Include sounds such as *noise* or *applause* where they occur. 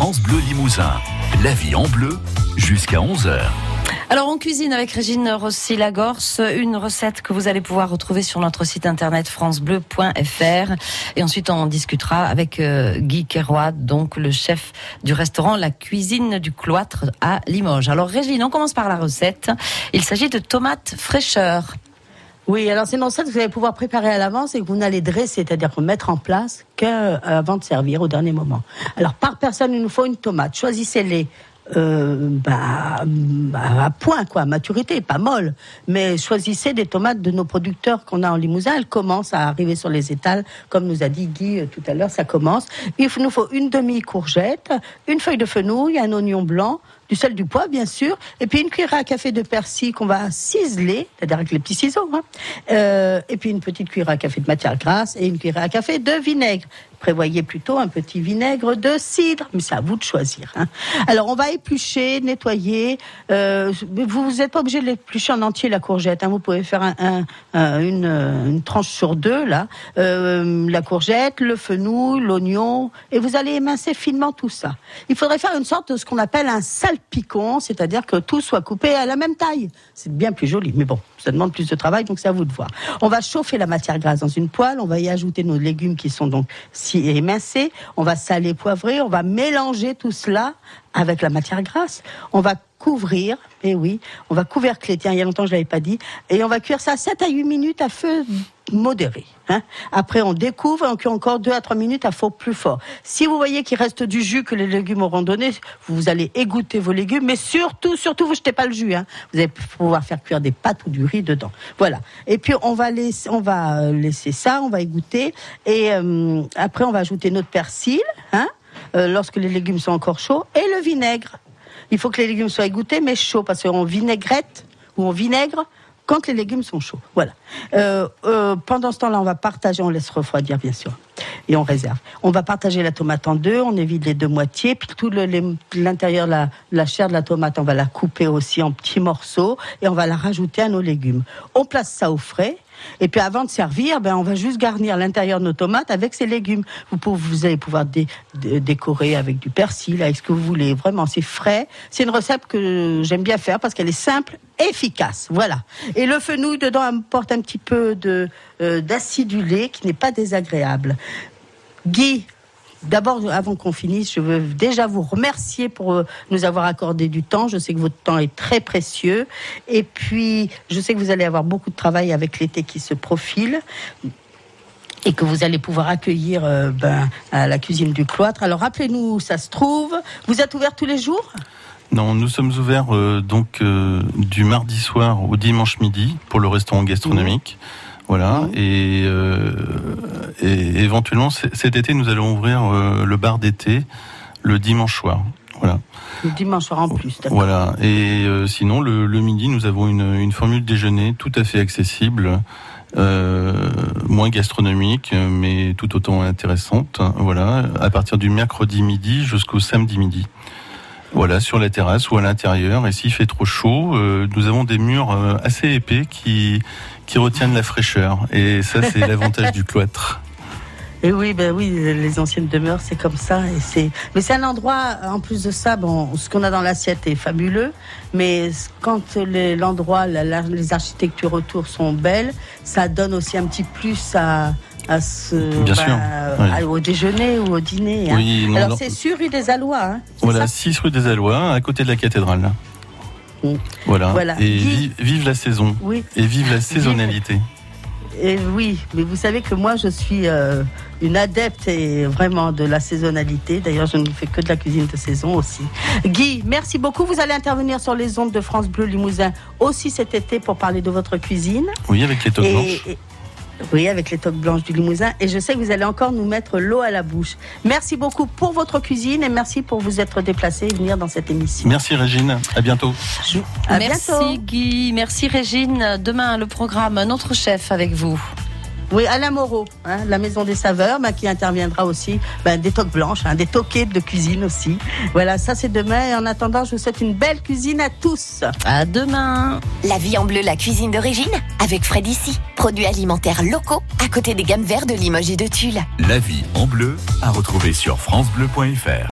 France Bleu Limousin. La vie en bleu jusqu'à 11h. Alors on cuisine avec Régine Rossi-Lagorce, une recette que vous allez pouvoir retrouver sur notre site internet francebleu.fr et ensuite on discutera avec euh, Guy Kerouat, donc le chef du restaurant La Cuisine du Cloître à Limoges. Alors Régine, on commence par la recette. Il s'agit de tomates fraîcheur. Oui, alors c'est une recette que vous allez pouvoir préparer à l'avance et que vous n'allez dresser, c'est-à-dire mettre en place qu'avant de servir au dernier moment. Alors par personne, il nous faut une tomate. Choisissez-les euh, bah, bah, à point, quoi, maturité, pas molle. Mais choisissez des tomates de nos producteurs qu'on a en Limousin. Elles commencent à arriver sur les étals, comme nous a dit Guy euh, tout à l'heure, ça commence. Il nous faut une demi-courgette, une feuille de fenouil, un oignon blanc, du sel, du poivre, bien sûr, et puis une cuillère à café de persil qu'on va ciseler, c'est-à-dire avec les petits ciseaux, hein. euh, et puis une petite cuillère à café de matière grasse et une cuillère à café de vinaigre. Prévoyez plutôt un petit vinaigre de cidre, mais c'est à vous de choisir. Hein. Alors on va éplucher, nettoyer. Euh, vous n'êtes pas obligé de l'éplucher en entier la courgette. Hein. Vous pouvez faire un, une, tranche sur deux là. Euh, la courgette, le fenouil, l'oignon, et vous allez émincer finement tout ça. Il faudrait faire une sorte de ce qu'on appelle un sal piquant, c'est-à-dire que tout soit coupé à la même taille. C'est bien plus joli, mais bon, ça demande plus de travail, donc c'est à vous de voir. On va chauffer la matière grasse dans une poêle, on va y ajouter nos légumes qui sont donc si émincés, on va saler, poivrer, on va mélanger tout cela avec la matière grasse. On va couvrir, et eh oui, on va couvercler, tiens, il y a longtemps je l'avais pas dit, et on va cuire ça 7 à 8 minutes à feu modéré. Hein. Après, on découvre et on cuit encore 2 à 3 minutes à feu plus fort. Si vous voyez qu'il reste du jus que les légumes auront donné, vous allez égoutter vos légumes, mais surtout, surtout, vous jetez pas le jus. Hein. Vous allez pouvoir faire cuire des pâtes ou du riz dedans. Voilà. Et puis, on va laisser, on va euh, laisser ça, on va égoutter, et euh, après, on va ajouter notre persil, hein, euh, lorsque les légumes sont encore chauds, et le vinaigre. Il faut que les légumes soient égouttés, mais chauds, parce qu'on vinaigrette ou on vinaigre quand les légumes sont chauds. Voilà. Euh, euh, pendant ce temps-là, on va partager, on laisse refroidir, bien sûr, et on réserve. On va partager la tomate en deux, on évite les deux moitiés, puis tout l'intérieur, la, la chair de la tomate, on va la couper aussi en petits morceaux, et on va la rajouter à nos légumes. On place ça au frais, et puis avant de servir, ben on va juste garnir l'intérieur de nos tomates avec ces légumes. Vous, pouvez, vous allez pouvoir décorer avec du persil, avec ce que vous voulez. Vraiment, c'est frais. C'est une recette que j'aime bien faire parce qu'elle est simple, efficace. Voilà. Et le fenouil dedans apporte un petit peu euh, d'acidulé qui n'est pas désagréable. Guy, D'abord, avant qu'on finisse, je veux déjà vous remercier pour euh, nous avoir accordé du temps. Je sais que votre temps est très précieux. Et puis, je sais que vous allez avoir beaucoup de travail avec l'été qui se profile et que vous allez pouvoir accueillir euh, ben, à la cuisine du cloître. Alors rappelez-nous où ça se trouve. Vous êtes ouvert tous les jours? Non, nous sommes ouverts euh, donc du mardi soir au dimanche midi pour le restaurant gastronomique. Voilà. Et, euh, et, éventuellement, cet été, nous allons ouvrir euh, le bar d'été le dimanche soir. Voilà. Le dimanche soir en plus. Voilà. Et euh, sinon, le, le, midi, nous avons une, une, formule déjeuner tout à fait accessible. Euh, moins gastronomique, mais tout autant intéressante. Voilà, à partir du mercredi midi jusqu'au samedi midi. Voilà, sur la terrasse ou à l'intérieur. Et s'il fait trop chaud, euh, nous avons des murs assez épais qui qui retiennent la fraîcheur. Et ça, c'est l'avantage du cloître. *laughs* Et oui, ben oui, les anciennes demeures, c'est comme ça. Et c'est, mais c'est un endroit, en plus de ça, bon, ce qu'on a dans l'assiette est fabuleux. Mais quand l'endroit, les architectures autour sont belles, ça donne aussi un petit plus à, à ce, Bien bah, au déjeuner ou au dîner. Hein. Oui, Alors c'est sur rue des Allois. Hein, voilà, 6 rue des Allois, à côté de la cathédrale. Voilà. Et vive, la saison. Oui. Et vive la saisonnalité. Et oui, mais vous savez que moi je suis euh, une adepte et vraiment de la saisonnalité. D'ailleurs, je ne fais que de la cuisine de saison aussi. Guy, merci beaucoup. Vous allez intervenir sur les ondes de France Bleu Limousin aussi cet été pour parler de votre cuisine. Oui, avec les toques blanches. Oui, avec les toques blanches du Limousin. Et je sais que vous allez encore nous mettre l'eau à la bouche. Merci beaucoup pour votre cuisine et merci pour vous être déplacé et venir dans cette émission. Merci Régine. À bientôt. merci Guy. Merci Régine. Demain, le programme Un autre chef avec vous. Oui, Alain Moreau, hein, la Maison des Saveurs, bah, qui interviendra aussi, ben, des toques blanches, hein, des toquettes de cuisine aussi. Voilà, ça c'est demain. Et en attendant, je vous souhaite une belle cuisine à tous. À demain. La vie en bleu, la cuisine d'origine, avec Fred ici. Produits alimentaires locaux, à côté des gammes vertes de Limoges et de Tulle. La vie en bleu, à retrouver sur FranceBleu.fr.